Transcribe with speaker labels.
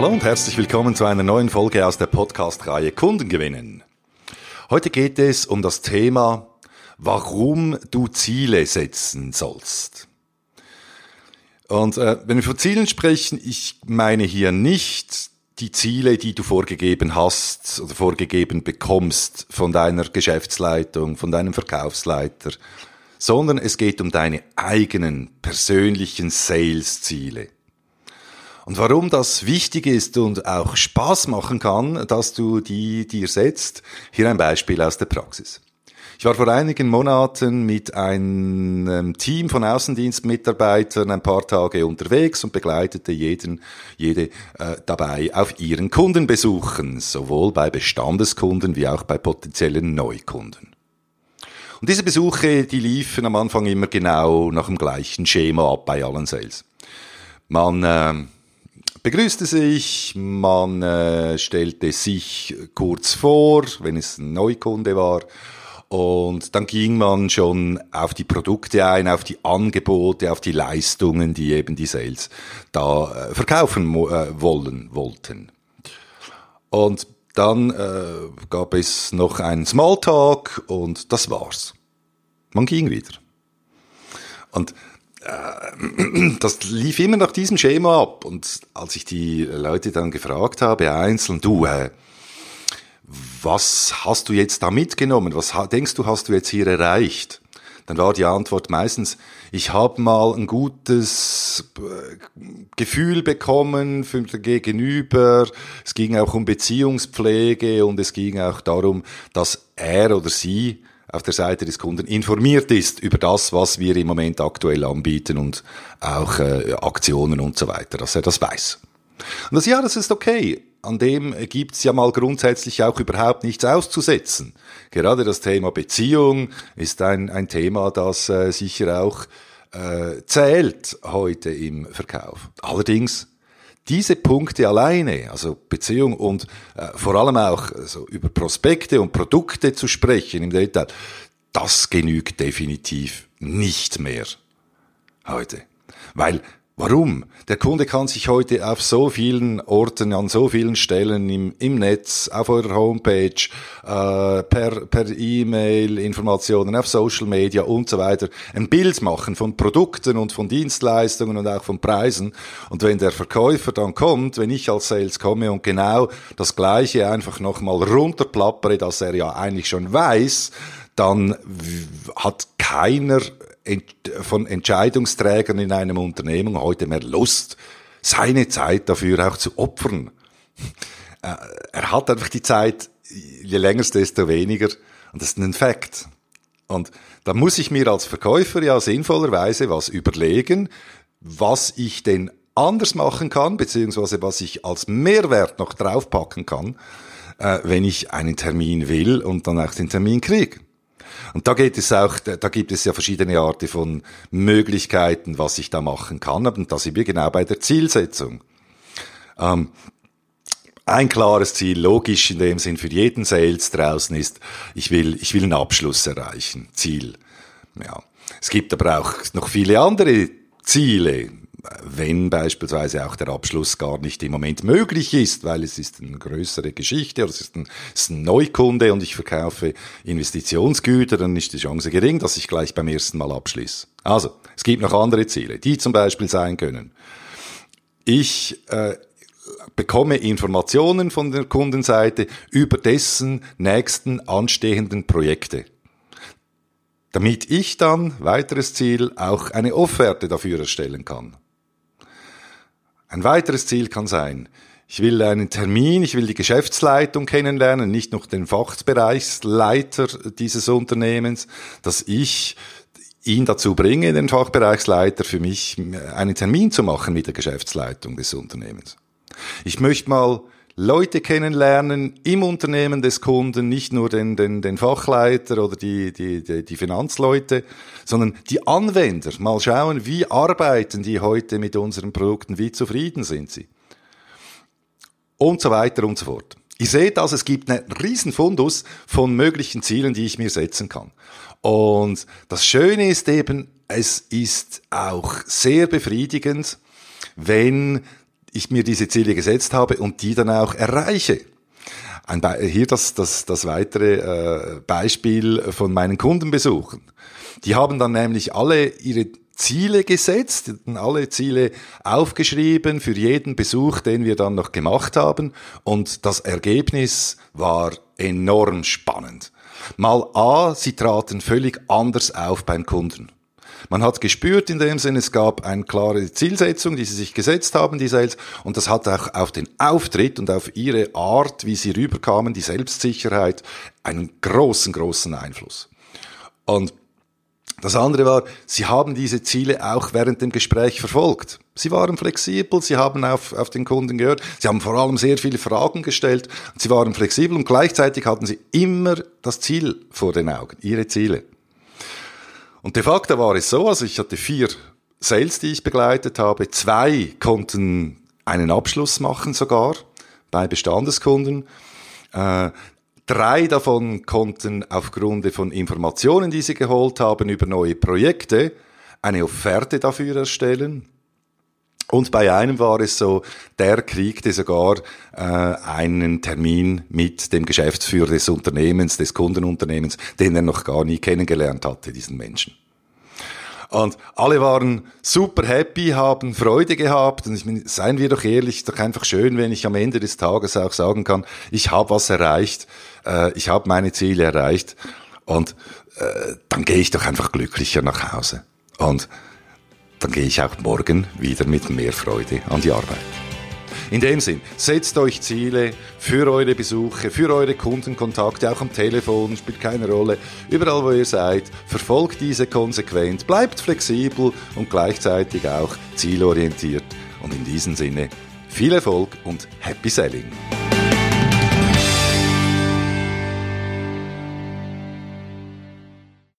Speaker 1: Hallo und herzlich willkommen zu einer neuen Folge aus der Podcast-Reihe Kunden gewinnen. Heute geht es um das Thema, warum du Ziele setzen sollst. Und äh, wenn wir von Zielen sprechen, ich meine hier nicht die Ziele, die du vorgegeben hast oder vorgegeben bekommst von deiner Geschäftsleitung, von deinem Verkaufsleiter, sondern es geht um deine eigenen persönlichen Sales-Ziele. Und warum das wichtig ist und auch Spaß machen kann, dass du die dir setzt, hier ein Beispiel aus der Praxis. Ich war vor einigen Monaten mit einem Team von Außendienstmitarbeitern ein paar Tage unterwegs und begleitete jeden, jede äh, dabei auf ihren Kundenbesuchen, sowohl bei Bestandeskunden wie auch bei potenziellen Neukunden. Und diese Besuche, die liefen am Anfang immer genau nach dem gleichen Schema ab bei allen Sales. Man äh, begrüßte sich, man äh, stellte sich kurz vor, wenn es ein Neukunde war, und dann ging man schon auf die Produkte ein, auf die Angebote, auf die Leistungen, die eben die Sales da äh, verkaufen äh, wollen, wollten. Und dann äh, gab es noch einen Smalltalk und das war's. Man ging wieder. Und äh, das lief immer nach diesem Schema ab. Und als ich die Leute dann gefragt habe, einzeln, du, äh, was hast du jetzt da mitgenommen? Was denkst du, hast du jetzt hier erreicht? Dann war die Antwort meistens, ich habe mal ein gutes äh, Gefühl bekommen für den Gegenüber. Es ging auch um Beziehungspflege und es ging auch darum, dass er oder sie auf der Seite des Kunden informiert ist über das, was wir im Moment aktuell anbieten und auch äh, Aktionen und so weiter, dass er das weiß. Und das ja, das ist okay. An dem gibt's ja mal grundsätzlich auch überhaupt nichts auszusetzen. Gerade das Thema Beziehung ist ein, ein Thema, das äh, sicher auch äh, zählt heute im Verkauf. Allerdings diese Punkte alleine, also Beziehung und äh, vor allem auch also über Prospekte und Produkte zu sprechen im Detail, das genügt definitiv nicht mehr heute. Weil Warum? Der Kunde kann sich heute auf so vielen Orten, an so vielen Stellen im, im Netz, auf eurer Homepage, äh, per, per E-Mail, Informationen auf Social Media und so weiter ein Bild machen von Produkten und von Dienstleistungen und auch von Preisen. Und wenn der Verkäufer dann kommt, wenn ich als Sales komme und genau das Gleiche einfach nochmal runterplappere, dass er ja eigentlich schon weiß, dann hat keiner von Entscheidungsträgern in einem Unternehmen heute mehr Lust, seine Zeit dafür auch zu opfern. Äh, er hat einfach die Zeit, je länger desto weniger. Und das ist ein Fakt. Und da muss ich mir als Verkäufer ja sinnvollerweise was überlegen, was ich denn anders machen kann, beziehungsweise was ich als Mehrwert noch draufpacken kann, äh, wenn ich einen Termin will und dann auch den Termin kriege. Und da geht es auch, da gibt es ja verschiedene Arten von Möglichkeiten, was ich da machen kann. Und da sind wir genau bei der Zielsetzung. Ähm, ein klares Ziel, logisch in dem Sinn für jeden Sales draußen ist, ich will, ich will einen Abschluss erreichen. Ziel. Ja. Es gibt aber auch noch viele andere Ziele wenn beispielsweise auch der Abschluss gar nicht im Moment möglich ist, weil es ist eine größere Geschichte oder es ist ein, es ist ein Neukunde und ich verkaufe Investitionsgüter, dann ist die Chance gering, dass ich gleich beim ersten Mal abschließe. Also, es gibt noch andere Ziele, die zum Beispiel sein können. Ich äh, bekomme Informationen von der Kundenseite über dessen nächsten anstehenden Projekte damit ich dann, weiteres Ziel, auch eine Offerte dafür erstellen kann. Ein weiteres Ziel kann sein, ich will einen Termin, ich will die Geschäftsleitung kennenlernen, nicht noch den Fachbereichsleiter dieses Unternehmens, dass ich ihn dazu bringe, den Fachbereichsleiter für mich einen Termin zu machen mit der Geschäftsleitung des Unternehmens. Ich möchte mal Leute kennenlernen im Unternehmen des Kunden, nicht nur den, den, den Fachleiter oder die, die, die, die Finanzleute, sondern die Anwender. Mal schauen, wie arbeiten die heute mit unseren Produkten, wie zufrieden sind sie. Und so weiter und so fort. Ihr seht also, es gibt einen riesen Fundus von möglichen Zielen, die ich mir setzen kann. Und das Schöne ist eben, es ist auch sehr befriedigend, wenn ich mir diese Ziele gesetzt habe und die dann auch erreiche. Ein hier das, das, das weitere äh, Beispiel von meinen Kundenbesuchen. Die haben dann nämlich alle ihre Ziele gesetzt, alle Ziele aufgeschrieben für jeden Besuch, den wir dann noch gemacht haben. Und das Ergebnis war enorm spannend. Mal A, sie traten völlig anders auf beim Kunden. Man hat gespürt in dem Sinne, es gab eine klare Zielsetzung, die sie sich gesetzt haben, die Sales, und das hat auch auf den Auftritt und auf ihre Art, wie sie rüberkamen, die Selbstsicherheit, einen großen, großen Einfluss. Und das andere war, sie haben diese Ziele auch während dem Gespräch verfolgt. Sie waren flexibel, sie haben auf, auf den Kunden gehört, sie haben vor allem sehr viele Fragen gestellt, sie waren flexibel und gleichzeitig hatten sie immer das Ziel vor den Augen, ihre Ziele. Und de facto war es so, also ich hatte vier Sales, die ich begleitet habe, zwei konnten einen Abschluss machen sogar bei Bestandeskunden. Äh, Drei davon konnten aufgrund von Informationen, die sie geholt haben über neue Projekte, eine Offerte dafür erstellen. Und bei einem war es so, der kriegte sogar äh, einen Termin mit dem Geschäftsführer des Unternehmens, des Kundenunternehmens, den er noch gar nie kennengelernt hatte, diesen Menschen. Und alle waren super happy, haben Freude gehabt. Und ich meine, seien wir doch ehrlich, doch einfach schön, wenn ich am Ende des Tages auch sagen kann, ich habe was erreicht, äh, ich habe meine Ziele erreicht. Und äh, dann gehe ich doch einfach glücklicher nach Hause. Und dann gehe ich auch morgen wieder mit mehr Freude an die Arbeit. In dem Sinn, setzt euch Ziele für eure Besuche, für eure Kundenkontakte, auch am Telefon, spielt keine Rolle. Überall, wo ihr seid, verfolgt diese konsequent, bleibt flexibel und gleichzeitig auch zielorientiert. Und in diesem Sinne, viel Erfolg und Happy Selling!